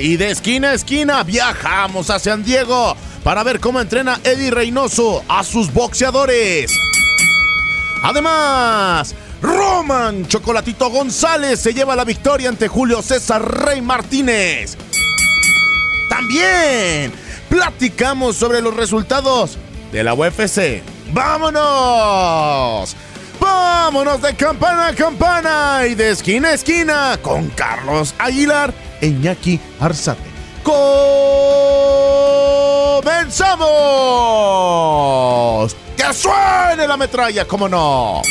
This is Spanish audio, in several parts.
y de esquina a esquina viajamos a San Diego para ver cómo entrena Eddie Reynoso a sus boxeadores. Además, Roman Chocolatito González se lleva la victoria ante Julio César Rey Martínez. También platicamos sobre los resultados de la UFC. ¡Vámonos! ¡Vámonos de campana a campana y de esquina a esquina con Carlos Aguilar Iñaki Arzate! ¡Comenzamos! ¡Que suene la metralla, cómo no!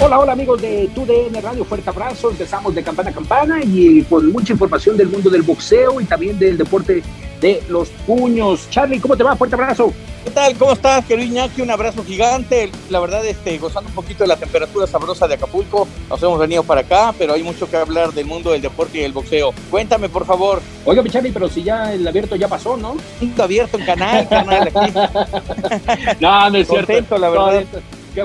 Hola, hola amigos de TUDN Radio, fuerte abrazo. Empezamos de campana a campana y con mucha información del mundo del boxeo y también del deporte de los puños. Charlie, ¿cómo te va? Fuerte abrazo. ¿Qué tal? ¿Cómo estás, querido Iñaki? Un abrazo gigante. La verdad, este, gozando un poquito de la temperatura sabrosa de Acapulco. Nos hemos venido para acá, pero hay mucho que hablar del mundo del deporte y del boxeo. Cuéntame, por favor. Oiga, Charlie, pero si ya el abierto ya pasó, ¿no? abierto en canal, canal aquí. no, no es cierto. Contento, la verdad.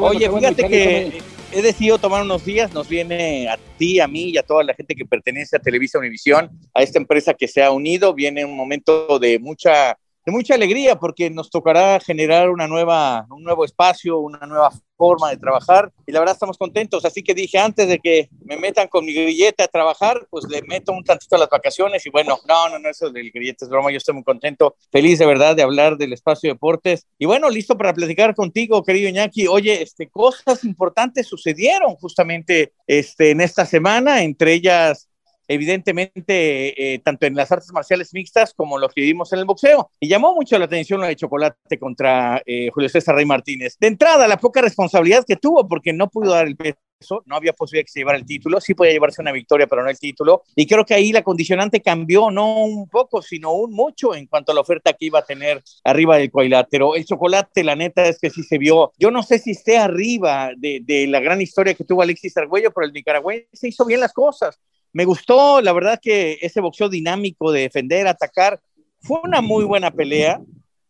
Oye, fíjate que he decidido tomar unos días, nos viene a ti, a mí y a toda la gente que pertenece a Televisa Univisión, a esta empresa que se ha unido, viene un momento de mucha de mucha alegría porque nos tocará generar una nueva, un nuevo espacio, una nueva forma de trabajar y la verdad estamos contentos. Así que dije antes de que me metan con mi grillete a trabajar, pues le meto un tantito a las vacaciones y bueno, no, no, no, eso del grillete es broma, yo estoy muy contento, feliz de verdad de hablar del espacio de deportes y bueno, listo para platicar contigo, querido Iñaki. Oye, este, cosas importantes sucedieron justamente este, en esta semana, entre ellas evidentemente, eh, tanto en las artes marciales mixtas como lo que vimos en el boxeo. Y llamó mucho la atención la de chocolate contra eh, Julio César Rey Martínez. De entrada, la poca responsabilidad que tuvo porque no pudo dar el peso. No había posibilidad que se llevara el título, sí podía llevarse una victoria, pero no el título. Y creo que ahí la condicionante cambió, no un poco, sino un mucho en cuanto a la oferta que iba a tener arriba del cuadrilátero. El chocolate, la neta, es que sí se vio. Yo no sé si esté arriba de, de la gran historia que tuvo Alexis Argüello, pero el nicaragüense hizo bien las cosas. Me gustó, la verdad que ese boxeo dinámico de defender, atacar, fue una muy buena pelea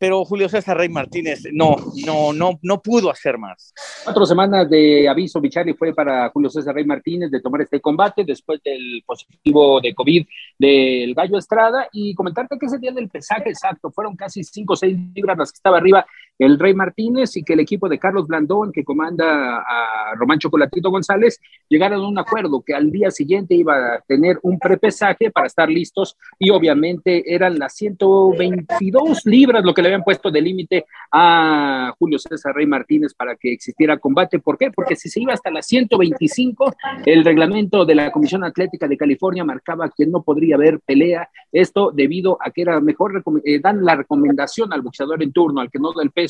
pero Julio César Rey Martínez no, no, no, no pudo hacer más. Cuatro semanas de aviso, Bichari, fue para Julio César Rey Martínez de tomar este combate después del positivo de COVID del Gallo Estrada y comentarte que ese día del pesaje exacto fueron casi cinco o seis libras las que estaba arriba el Rey Martínez y que el equipo de Carlos Blandón, que comanda a Román Chocolatito González, llegaron a un acuerdo que al día siguiente iba a tener un prepesaje para estar listos y obviamente eran las 122 libras lo que le habían puesto de límite a Julio César Rey Martínez para que existiera combate. ¿Por qué? Porque si se iba hasta las 125, el reglamento de la Comisión Atlética de California marcaba que no podría haber pelea. Esto debido a que era mejor, eh, dan la recomendación al boxeador en turno, al que no da el peso,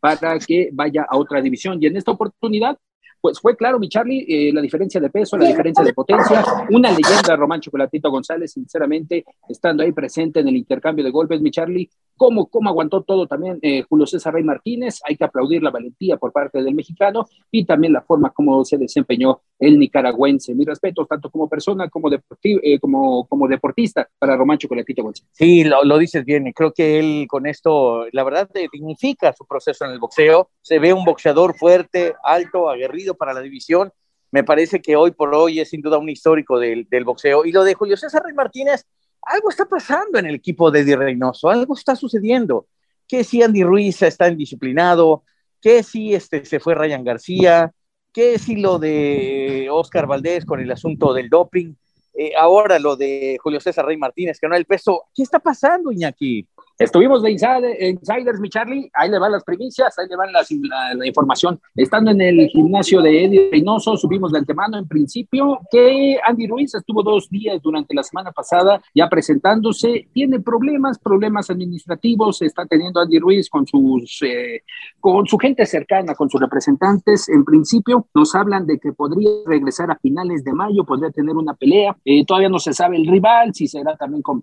para que vaya a otra división. Y en esta oportunidad, pues fue claro, mi Charlie, eh, la diferencia de peso, la diferencia de potencia, una leyenda, Román Chocolatito González, sinceramente, estando ahí presente en el intercambio de golpes, mi Charlie, cómo, cómo aguantó todo también eh, Julio César Rey Martínez, hay que aplaudir la valentía por parte del mexicano y también la forma como se desempeñó el nicaragüense. Mi respeto, tanto como persona como, eh, como, como deportista para Román Chocolatito González. Sí, lo, lo dices bien, creo que él con esto, la verdad, dignifica su proceso en el boxeo, se ve un boxeador fuerte, alto, aguerrido para la división. Me parece que hoy por hoy es sin duda un histórico del, del boxeo. Y lo de Julio César Rey Martínez, algo está pasando en el equipo de Eddie Reynoso, algo está sucediendo. Que si Andy Ruiz está indisciplinado, que si este, se fue Ryan García, que si lo de Oscar Valdés con el asunto del doping, eh, ahora lo de Julio César Rey Martínez, que no el peso. ¿Qué está pasando, Iñaki? Estuvimos de insiders, mi Charlie. Ahí le van las primicias, ahí le van las, la, información. Estando en el gimnasio de Eddie Reynoso, subimos de antemano en principio que Andy Ruiz estuvo dos días durante la semana pasada ya presentándose. Tiene problemas, problemas administrativos. Está teniendo Andy Ruiz con, sus, eh, con su gente cercana, con sus representantes. En principio, nos hablan de que podría regresar a finales de mayo, podría tener una pelea. Eh, todavía no se sabe el rival, si será también con,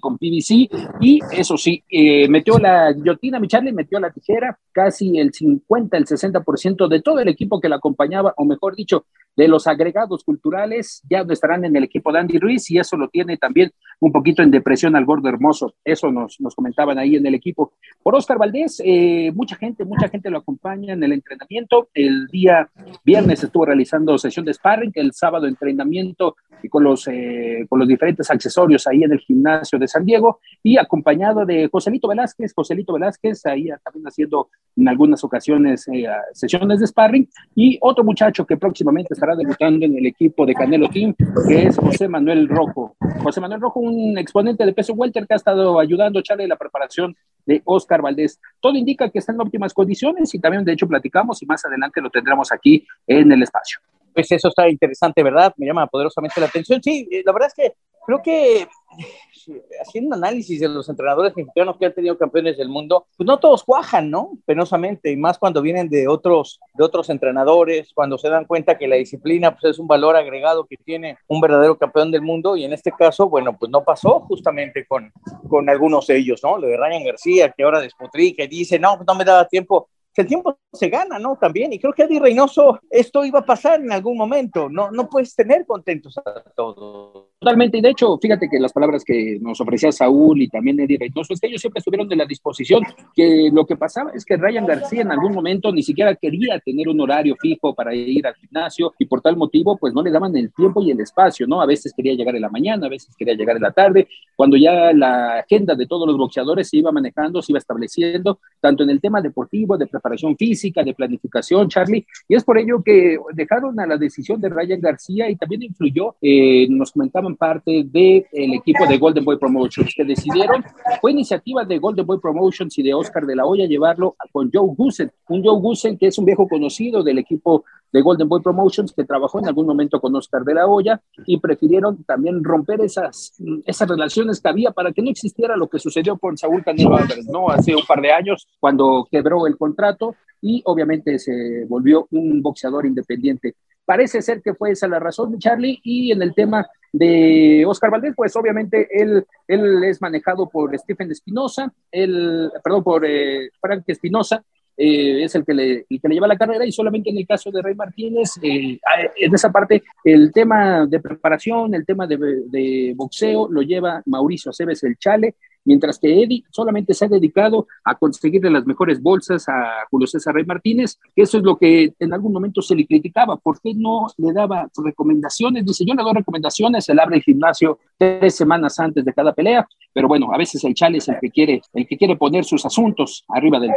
con PBC. Y eso sí, eh, metió la guillotina, mi Charlie metió la tijera, casi el 50, el 60% de todo el equipo que la acompañaba, o mejor dicho, de los agregados culturales, ya no estarán en el equipo de Andy Ruiz y eso lo tiene también un poquito en depresión al gordo hermoso. Eso nos, nos comentaban ahí en el equipo. Por Oscar Valdés, eh, mucha gente, mucha gente lo acompaña en el entrenamiento. El día viernes estuvo realizando sesión de sparring, el sábado entrenamiento y con los, eh, con los diferentes accesorios ahí en el gimnasio de San Diego y acompañado de Joselito Velázquez, Joselito Velázquez ahí también haciendo en algunas ocasiones eh, sesiones de sparring y otro muchacho que próximamente estará debutando en el equipo de Canelo Team, que es José Manuel Rojo. José Manuel Rojo, un exponente de peso welter que ha estado ayudando a echarle la preparación de Oscar Valdés. Todo indica que está en óptimas condiciones y también de hecho platicamos y más adelante lo tendremos aquí en el espacio. Pues eso está interesante, ¿verdad? Me llama poderosamente la atención. Sí, eh, la verdad es que creo que haciendo análisis de los entrenadores mexicanos que han tenido campeones del mundo, pues no todos cuajan, ¿no? Penosamente, y más cuando vienen de otros, de otros entrenadores, cuando se dan cuenta que la disciplina pues, es un valor agregado que tiene un verdadero campeón del mundo, y en este caso, bueno, pues no pasó justamente con, con algunos de ellos, ¿no? Lo de Ryan García, que ahora despotrica y dice, no, pues no me daba tiempo que el tiempo se gana, ¿no? También, y creo que Eddie Reynoso, esto iba a pasar en algún momento, no, no puedes tener contentos a todos. Totalmente, y de hecho, fíjate que las palabras que nos ofrecía Saúl y también Eddie Reynoso, es que ellos siempre estuvieron de la disposición, que lo que pasaba es que Ryan García en algún momento ni siquiera quería tener un horario fijo para ir al gimnasio y por tal motivo, pues no le daban el tiempo y el espacio, ¿no? A veces quería llegar en la mañana, a veces quería llegar en la tarde, cuando ya la agenda de todos los boxeadores se iba manejando, se iba estableciendo, tanto en el tema deportivo, de preparación física, de planificación, Charlie, y es por ello que dejaron a la decisión de Ryan García y también influyó, eh, nos comentaban parte del equipo de Golden Boy Promotions, que decidieron, fue iniciativa de Golden Boy Promotions y de Oscar de la Hoya llevarlo con Joe Gusen, un Joe Gusen que es un viejo conocido del equipo de Golden Boy Promotions que trabajó en algún momento con Oscar de la Hoya y prefirieron también romper esas, esas relaciones que había para que no existiera lo que sucedió con Saúl Canelo ¿no? Hace un par de años cuando quebró el contrato y obviamente se volvió un boxeador independiente. Parece ser que fue esa la razón, Charlie, y en el tema de Oscar Valdés, pues obviamente él, él es manejado por Stephen Espinosa, perdón, por eh, Frank Espinosa, eh, es el que, le, lleva la carrera y solamente en el caso de Rey Martínez, eh, en esa parte, el tema de preparación, el tema de, de boxeo lo lleva Mauricio Aceves el Chale mientras que Eddie solamente se ha dedicado a conseguirle las mejores bolsas a Julio César Rey Martínez, que eso es lo que en algún momento se le criticaba, ¿por qué no le daba recomendaciones? Dice, yo le doy recomendaciones, él abre el gimnasio tres semanas antes de cada pelea, pero bueno, a veces el chale es el que quiere, el que quiere poner sus asuntos arriba del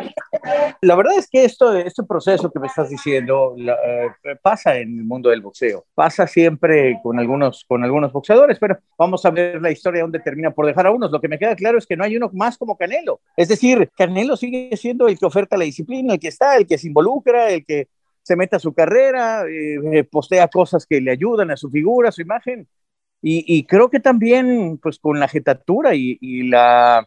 La verdad es que esto, este proceso que me estás diciendo eh, pasa en el mundo del boxeo, pasa siempre con algunos, con algunos boxeadores, pero vamos a ver la historia donde termina por dejar a unos. Lo que me queda claro es que no hay uno más como Canelo. Es decir, Canelo sigue siendo el que oferta la disciplina, el que está, el que se involucra, el que se mete a su carrera, eh, postea cosas que le ayudan a su figura, a su imagen. Y, creo que también, pues con la jetatura y, la,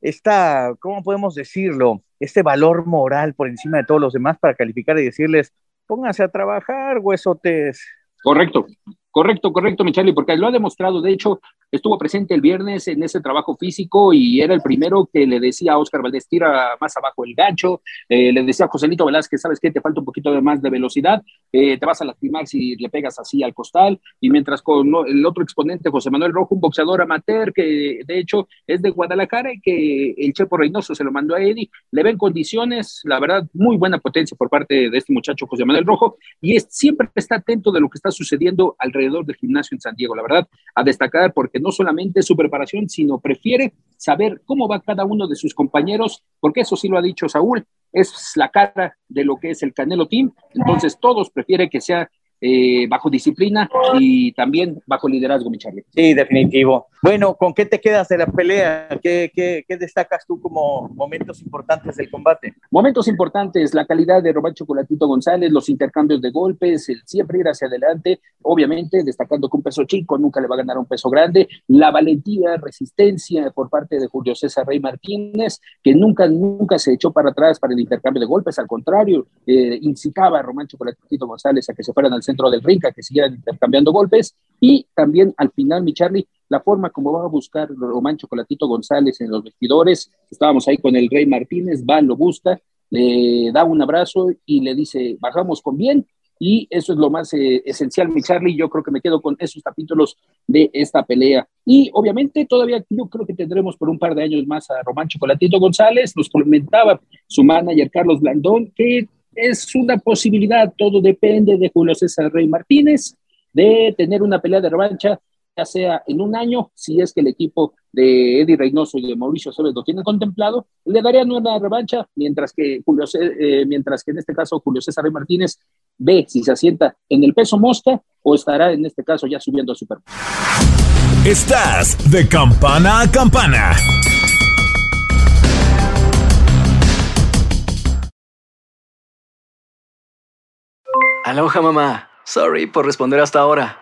esta, ¿cómo podemos decirlo? Este valor moral por encima de todos los demás para calificar y decirles, pónganse a trabajar, huesotes. Correcto. Correcto, correcto, Michali, porque lo ha demostrado. De hecho, estuvo presente el viernes en ese trabajo físico y era el primero que le decía a Oscar Valdés, tira más abajo el gancho. Eh, le decía a Joselito Velázquez, ¿sabes qué? Te falta un poquito de más de velocidad. Eh, te vas a lastimar si le pegas así al costal. Y mientras con el otro exponente, José Manuel Rojo, un boxeador amateur que de hecho es de Guadalajara y que el Chepo Reynoso se lo mandó a Eddie, le ven condiciones, la verdad, muy buena potencia por parte de este muchacho José Manuel Rojo y es, siempre está atento de lo que está sucediendo alrededor del gimnasio en San Diego. La verdad, a destacar porque no solamente su preparación, sino prefiere saber cómo va cada uno de sus compañeros, porque eso sí lo ha dicho Saúl, es la cara de lo que es el Canelo Team. Entonces, todos prefieren que sea eh, bajo disciplina y también bajo liderazgo, mi Sí, definitivo. Bueno, ¿con qué te quedas de la pelea? ¿Qué, qué, qué destacas tú como momentos importantes del combate? Momentos importantes, la calidad de Román Chocolatito González, los intercambios de golpes, el siempre ir hacia adelante, obviamente destacando que un peso chico nunca le va a ganar un peso grande, la valentía, resistencia por parte de Julio César Rey Martínez, que nunca, nunca se echó para atrás para el intercambio de golpes, al contrario, eh, incitaba a Román Chocolatito González a que se fueran al centro del ring, a que siguieran intercambiando golpes, y también al final, mi Charlie, la forma como va a buscar Román Chocolatito González en los vestidores. Estábamos ahí con el Rey Martínez, va, lo busca, le da un abrazo y le dice, bajamos con bien. Y eso es lo más eh, esencial, mi Charlie. Yo creo que me quedo con esos capítulos de esta pelea. Y obviamente todavía yo creo que tendremos por un par de años más a Román Chocolatito González. Nos comentaba su manager Carlos Blandón que es una posibilidad, todo depende de Julio César Rey Martínez, de tener una pelea de revancha ya sea en un año, si es que el equipo de Eddie Reynoso y de Mauricio Cebes lo tienen contemplado, le darían una revancha, mientras que, Julio, eh, mientras que en este caso Julio César Martínez ve si se asienta en el peso mosca o estará en este caso ya subiendo a Super. Estás de campana a campana. Aloha mamá. Sorry por responder hasta ahora.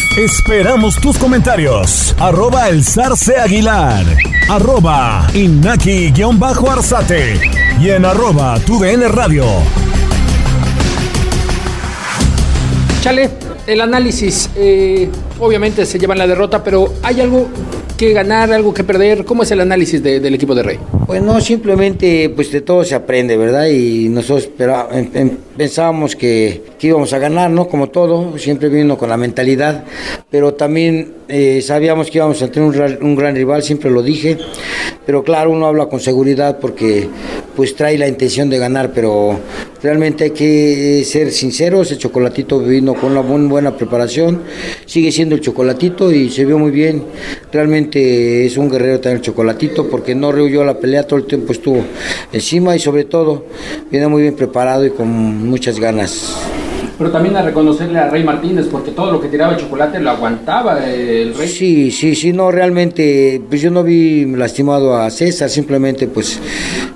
Esperamos tus comentarios. Arroba el zarce aguilar. Arroba inaki-arzate. Y en arroba tu radio. Chale, el análisis. Eh, obviamente se llevan la derrota, pero ¿hay algo que ganar, algo que perder? ¿Cómo es el análisis del equipo de Rey? Pues no, simplemente pues de todo se aprende, ¿verdad? Y nosotros pero, pensábamos que, íbamos a ganar, ¿no? Como todo, siempre vino con la mentalidad, pero también eh, sabíamos que íbamos a tener un, un, gran rival, siempre lo dije, pero claro, uno habla con seguridad porque pues trae la intención de ganar, pero realmente hay que ser sinceros, el chocolatito vino con una buena, buena preparación, sigue siendo el chocolatito y se vio muy bien, realmente es un guerrero también el chocolatito porque no rehuyó la pelea, todo el tiempo estuvo encima y sobre todo viene muy bien preparado y con muchas ganas. Pero también a reconocerle a Rey Martínez, porque todo lo que tiraba el chocolate lo aguantaba el Rey. Sí, sí, sí, no, realmente, pues yo no vi lastimado a César, simplemente pues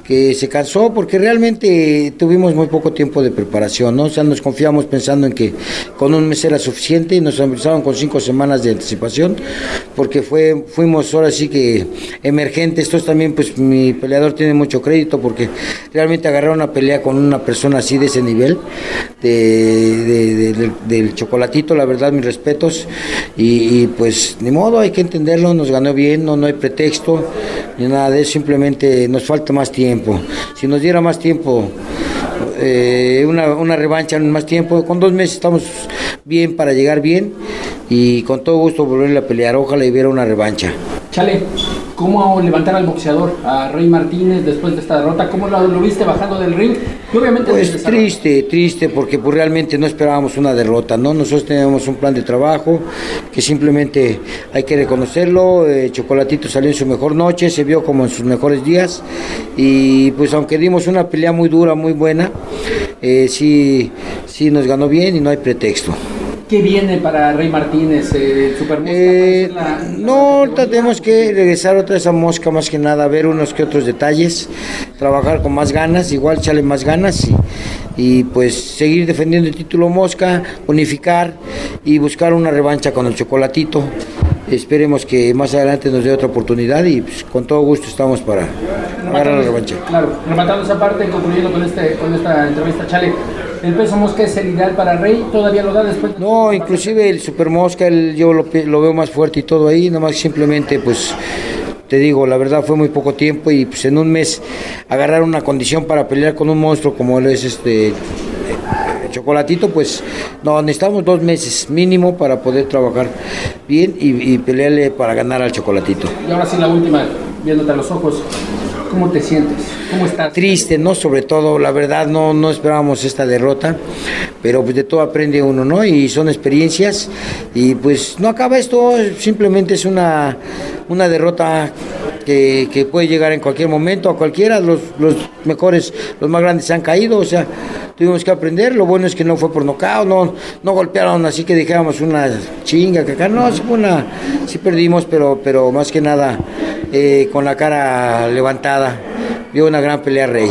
que se cansó porque realmente tuvimos muy poco tiempo de preparación, ¿no? O sea, nos confiamos pensando en que con un mes era suficiente y nos empezaron con cinco semanas de anticipación porque fue, fuimos ahora sí que emergentes. Esto también, pues mi peleador tiene mucho crédito porque realmente agarrar una pelea con una persona así de ese nivel, de, del, chocolatito, la verdad, mis respetos. Y, pues ni modo, hay que entenderlo, nos ganó bien, no, no hay pretexto ni nada de eso, simplemente nos falta más tiempo si nos diera más tiempo, eh, una, revancha en más tiempo, con dos meses estamos bien para llegar bien y con todo gusto volverle a pelear. Ojalá y hubiera una revancha. Chale, cómo levantar al boxeador, a Rey Martínez, después de esta derrota. ¿Cómo lo, viste bajando del ring? obviamente pues triste, triste, porque pues realmente no esperábamos una derrota, ¿no? Nosotros teníamos un plan de trabajo que simplemente hay que reconocerlo. Eh, Chocolatito salió en su mejor noche, se vio como en sus mejores días. Y pues aunque dimos una pelea muy dura, muy buena, eh, sí, sí nos ganó bien y no hay pretexto. ¿Qué viene para Rey Martínez, eh, Super Mosca? Eh, no, tenemos que regresar otra vez a Mosca más que nada, ver unos que otros detalles, trabajar con más ganas, igual echarle más ganas y, y pues seguir defendiendo el título Mosca, unificar y buscar una revancha con el Chocolatito. Esperemos que más adelante nos dé otra oportunidad y pues, con todo gusto estamos para agarrar la revancha. Claro, rematando esa parte, concluyendo con, este, con esta entrevista, Chale, ¿el peso mosca es el ideal para Rey? ¿Todavía lo da después? No, inclusive el super mosca, el, yo lo, lo veo más fuerte y todo ahí, nomás simplemente pues te digo, la verdad fue muy poco tiempo y pues en un mes agarrar una condición para pelear con un monstruo como él es este Chocolatito, pues no, necesitamos dos meses mínimo para poder trabajar bien y, pelearle para ganar al Chocolatito. Y ahora sí la última, viéndote a los ojos, ¿cómo te sientes? ¿Cómo estás? Triste, ¿no? Sobre todo, la verdad, no, no esperábamos esta derrota, pero pues de todo aprende uno, ¿no? Y son experiencias y pues no acaba esto, simplemente es una, una derrota que, puede llegar en cualquier momento a cualquiera, los, los mejores, los más grandes se han caído, o sea, tuvimos que aprender, lo bueno es que no fue por nocao, no, no golpearon así que dijéramos una chinga, que acá no, sí, una, sí perdimos, pero, pero más que nada eh, con la cara levantada, vio una gran pelea Rey.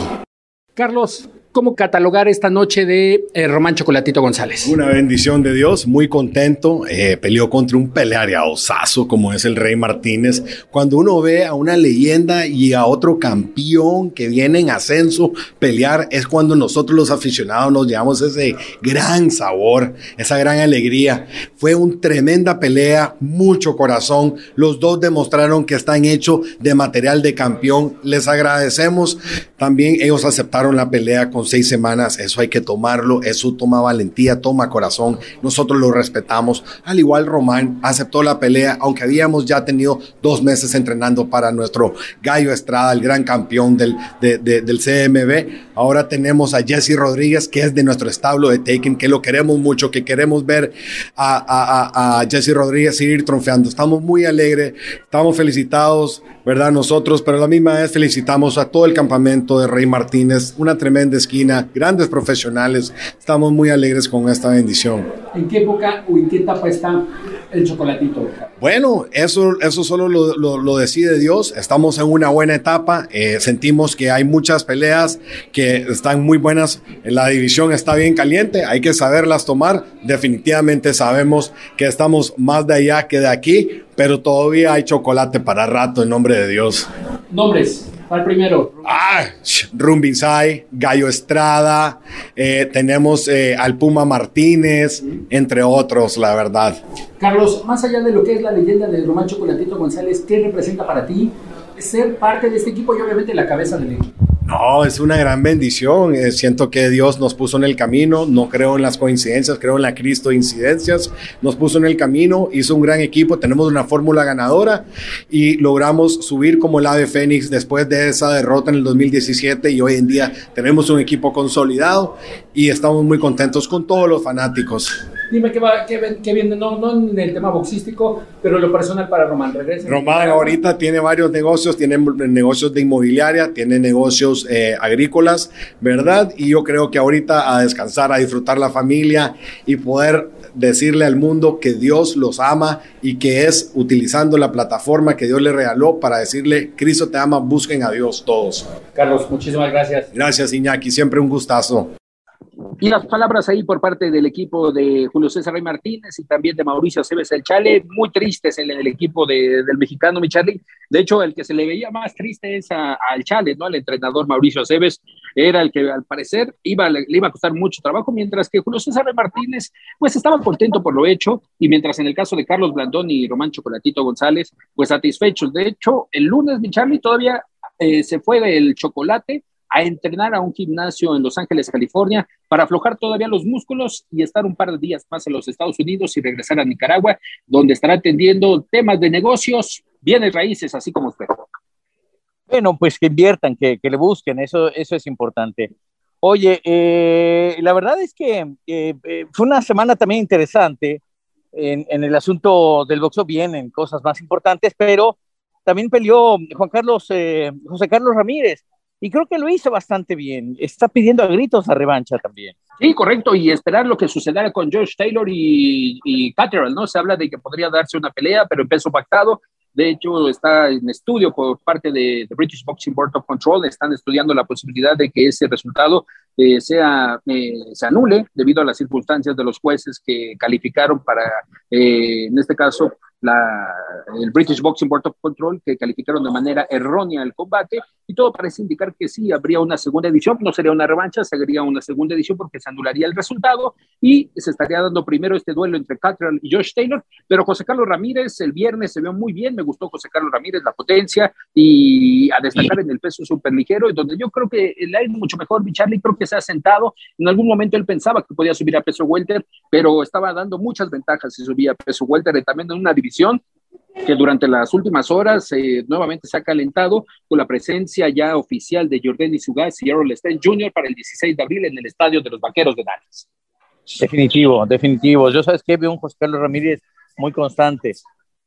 Carlos, ¿Cómo catalogar esta noche de eh, Román Chocolatito González? Una bendición de Dios, muy contento. Eh, peleó contra un peleariaosazo como es el Rey Martínez. Cuando uno ve a una leyenda y a otro campeón que viene en ascenso pelear, es cuando nosotros los aficionados nos llevamos ese gran sabor, esa gran alegría. Fue una tremenda pelea, mucho corazón. Los dos demostraron que están hechos de material de campeón. Les agradecemos. También ellos aceptaron la pelea con seis semanas, eso hay que tomarlo, eso toma valentía, toma corazón, nosotros lo respetamos. Al igual Román aceptó la pelea, aunque habíamos ya tenido dos meses entrenando para nuestro Gallo Estrada, el gran campeón del, del CMB. Ahora tenemos a Jesse Rodríguez, que es de nuestro establo de Taken, que lo queremos mucho, que queremos ver a, Jesse Rodríguez seguir trofeando. Estamos muy alegres, estamos felicitados ¿verdad? Nosotros, pero la misma vez felicitamos a todo el campamento de Rey Martínez, una tremenda esquina, grandes profesionales. Estamos muy alegres con esta bendición. ¿En qué época o en qué etapa está el chocolatito? Bueno, eso, eso solo lo, decide Dios. Estamos en una buena etapa. Eh, sentimos que hay muchas peleas que están muy buenas. La división está bien caliente. Hay que saberlas tomar. Definitivamente sabemos que estamos más de allá que de aquí pero todavía hay chocolate para rato en nombre de Dios. Nombres. Al primero. Ah, Rumbisay, Gallo Estrada, eh, tenemos eh, al Puma Martínez, entre otros, la verdad. Carlos, más allá de lo que es la leyenda de Román Chocolatito González, ¿qué representa para ti ser parte de este equipo y obviamente la cabeza del equipo? No, es una gran bendición. Eh, siento que Dios nos puso en el camino. No creo en las coincidencias, creo en la Cristo incidencias. Nos puso en el camino, hizo un gran equipo. Tenemos una fórmula ganadora y logramos subir como el ave Fénix después de esa derrota en el 2017. Y hoy en día tenemos un equipo consolidado y estamos muy contentos con todos los fanáticos. Dime qué, va, qué, qué viene, no, no en el tema boxístico, pero lo personal para Román. Román ahorita tiene varios negocios, tiene negocios de inmobiliaria, tiene negocios eh, agrícolas, ¿verdad? Y yo creo que ahorita a descansar, a disfrutar la familia y poder decirle al mundo que Dios los ama y que es utilizando la plataforma que Dios le regaló para decirle, Cristo te ama, busquen a Dios todos. Carlos, muchísimas gracias. Gracias, Iñaki, siempre un gustazo. Y las palabras ahí por parte del equipo de Julio César Rey Martínez y también de Mauricio Cebes el Chale, muy tristes en el equipo del mexicano mi De hecho, el que se le veía más triste es al Chale, ¿no? Al entrenador Mauricio Cebes, era el que al parecer iba, le, iba a costar mucho trabajo, mientras que Julio César Rey Martínez, pues estaba contento por lo hecho, y mientras en el caso de Carlos Blandón y Román Chocolatito González, pues satisfechos. De hecho, el lunes mi Charlie todavía eh, se fue del chocolate a entrenar a un gimnasio en Los Ángeles, California, para aflojar todavía los músculos y estar un par de días más en los Estados Unidos y regresar a Nicaragua, donde estará atendiendo temas de negocios, bienes raíces, así como usted. Bueno, pues que inviertan, que, le busquen, eso, eso es importante. Oye, eh, la verdad es que eh, eh, fue una semana también interesante en, en, el asunto del boxeo, vienen cosas más importantes, pero también peleó Juan Carlos, José Carlos Ramírez, y creo que lo hizo bastante bien. Está pidiendo a gritos la revancha también. Sí, correcto, y esperar lo que sucederá con Josh Taylor y, y ¿no? Se habla de que podría darse una pelea, pero en peso pactado. De hecho, está en estudio por parte de, de British Boxing Board of Control. Están estudiando la posibilidad de que ese resultado eh, sea, eh, se anule debido a las circunstancias de los jueces que calificaron para, eh, en este caso, la, el British Boxing Board of Control, que calificaron de manera errónea el combate, y todo parece indicar que sí, habría una segunda edición, no sería una revancha, sería una segunda edición porque se anularía el resultado y se estaría dando primero este duelo entre Catherine y Josh Taylor, pero José Carlos Ramírez el viernes se vio muy bien, me gustó José Carlos Ramírez, la potencia y a destacar en el peso superligero, donde yo creo que el aire mucho mejor, Charlie creo que se ha sentado, en algún momento él pensaba que podía subir a peso welter, pero estaba dando muchas ventajas si subía a peso welter, y también en una división que durante las últimas horas eh, nuevamente se ha calentado con la presencia ya oficial de Jordan Sugas y Errol Stein Jr. para el 16 de abril en el estadio de los Vaqueros de Dallas. Definitivo, definitivo. Yo sabes que veo un José Carlos Ramírez muy constante,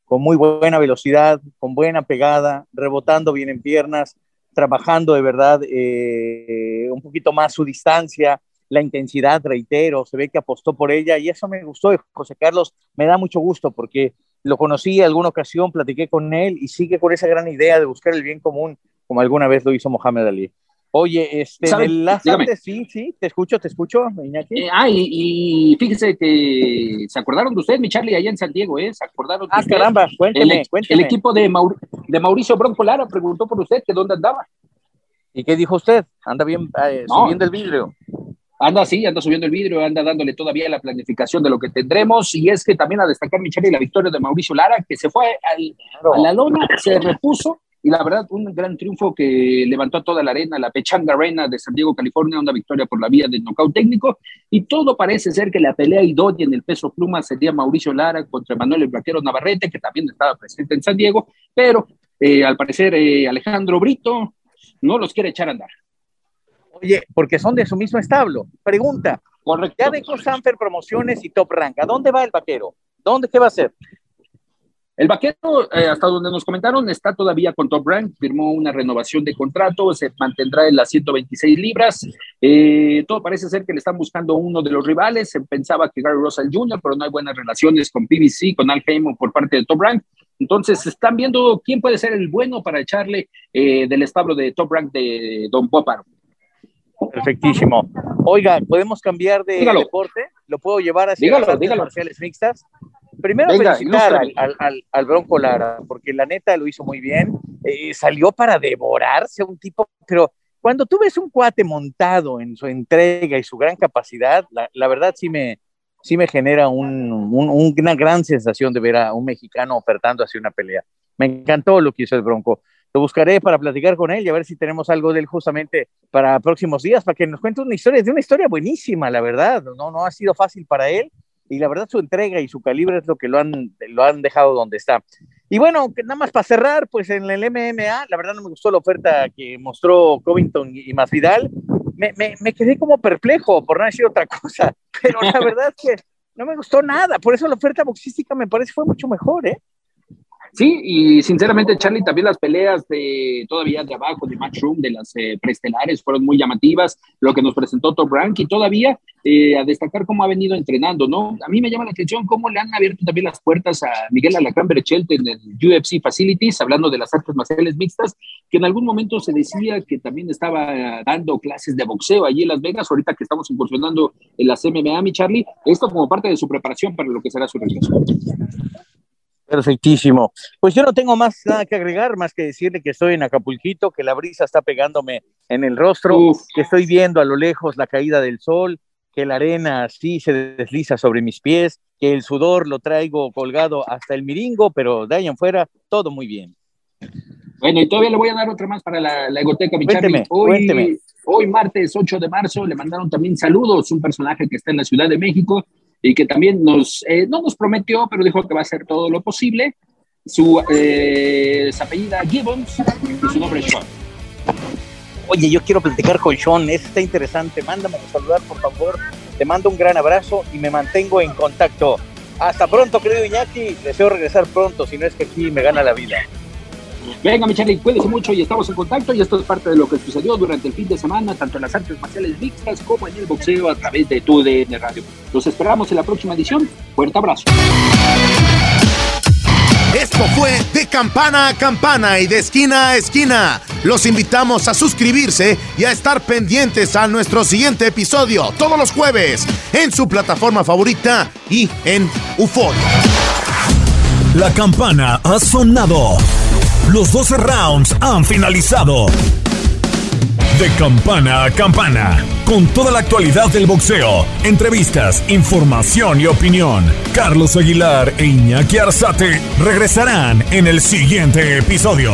con muy buena velocidad, con buena pegada, rebotando bien en piernas, trabajando de verdad eh, un poquito más su distancia, la intensidad, reitero, se ve que apostó por ella y eso me gustó de José Carlos, me da mucho gusto porque lo conocí alguna ocasión, platiqué con él y sigue con esa gran idea de buscar el bien común, como alguna vez lo hizo Mohamed Ali. Oye, este, el antes, sí, sí, te escucho, te escucho, Iñaki. Eh, ah, y, fíjese que se acordaron de usted, mi Charlie, allá en San Diego, ¿eh? Se acordaron de Ah, caramba, cuénteme, el, cuénteme. El equipo de, de Mauricio Bronco Lara preguntó por usted que dónde andaba. ¿Y qué dijo usted? Anda bien eh, subiendo el vidrio anda así, anda subiendo el vidrio, anda dándole todavía la planificación de lo que tendremos. Y es que también a destacar, Michelle, la victoria de Mauricio Lara, que se fue a la lona, se repuso. Y la verdad, un gran triunfo que levantó a toda la arena, la Pechanga Arena de San Diego, California, una victoria por la vía del nocaut técnico. Y todo parece ser que la pelea idónea en el peso pluma sería Mauricio Lara contra Manuel el Vaquero Navarrete, que también estaba presente en San Diego. Pero eh, al parecer, eh, Alejandro Brito no los quiere echar a andar. Oye, porque son de su mismo establo. Pregunta. Correcto. Ya dejó Sanfer Promociones y Top Rank. ¿A dónde va el vaquero? ¿Dónde qué va a hacer? El vaquero, eh, hasta donde nos comentaron, está todavía con Top Rank, firmó una renovación de contrato, se mantendrá en las 126 libras. Eh, todo parece ser que le están buscando uno de los rivales. Se pensaba que Gary Russell Jr., pero no hay buenas relaciones con PBC, con Al Heyman por parte de Top Rank. Entonces, están viendo quién puede ser el bueno para echarle eh, del establo de Top Rank de Don Poparo. Perfectísimo. Oiga, ¿podemos cambiar de deporte? ¿Lo puedo llevar hacia las artes marciales mixtas? Primero felicitar al, al, al, Bronco Lara, porque la neta lo hizo muy bien. Eh, salió para devorarse un tipo, pero cuando tú ves un cuate montado en su entrega y su gran capacidad, la, la verdad sí me, sí me genera un, un, una gran sensación de ver a un mexicano ofertando hacia una pelea. Me encantó lo que hizo el Bronco lo buscaré para platicar con él y a ver si tenemos algo de él justamente para próximos días, para que nos cuente una historia, de una historia buenísima, la verdad, no, no ha sido fácil para él y la verdad su entrega y su calibre es lo que lo han, lo han dejado donde está. Y bueno, nada más para cerrar, pues en el MMA, la verdad no me gustó la oferta que mostró Covington y Masvidal, me, me, me quedé como perplejo por no decir otra cosa, pero la verdad es que no me gustó nada, por eso la oferta boxística me parece fue mucho mejor, ¿eh? Sí, y sinceramente, Charlie, también las peleas de todavía de abajo, de Matchroom, de las eh, prestelares, fueron muy llamativas, lo que nos presentó Top Rank, y todavía eh, a destacar cómo ha venido entrenando, ¿no? A mí me llama la atención cómo le han abierto también las puertas a Miguel Alacrán Berechelt en el UFC Facilities, hablando de las artes marciales mixtas, que en algún momento se decía que también estaba dando clases de boxeo allí en Las Vegas, ahorita que estamos incursionando en las MMA, mi Charlie, esto como parte de su preparación para lo que será su regreso. Perfectísimo. Pues yo no tengo más nada que agregar, más que decirle que estoy en Acapulquito, que la brisa está pegándome en el rostro, que estoy viendo a lo lejos la caída del sol, que la arena así se desliza sobre mis pies, que el sudor lo traigo colgado hasta el miringo, pero de ahí en fuera, todo muy bien. Bueno, y todavía le voy a dar otra más para la, la egoteca, mi cuénteme, hoy, cuénteme. hoy, martes 8 de marzo, le mandaron también saludos, un personaje que está en la Ciudad de México, y que también nos, eh, no nos prometió, pero dijo que va a hacer todo lo posible. su, eh, apellida Gibbons y su nombre es Sean. Oye, yo quiero platicar con Sean, eso está interesante. Mándame a saludar, por favor. Te mando un gran abrazo y me mantengo en contacto. Hasta pronto, querido Iñaki. Deseo regresar pronto, si no es que aquí me gana la vida. Venga, mi Charlie, cuídese mucho y estamos en contacto. Y esto es parte de lo que sucedió durante el fin de semana, tanto en las artes marciales mixtas como en el boxeo a través de tu DN Radio. Los esperamos en la próxima edición. Fuerte abrazo. Esto fue de campana a campana y de esquina a esquina. Los invitamos a suscribirse y a estar pendientes a nuestro siguiente episodio todos los jueves en su plataforma favorita y en UFO. La campana ha sonado. Los 12 rounds han finalizado. De campana a campana, con toda la actualidad del boxeo, entrevistas, información y opinión. Carlos Aguilar e Iñaki Arzate regresarán en el siguiente episodio.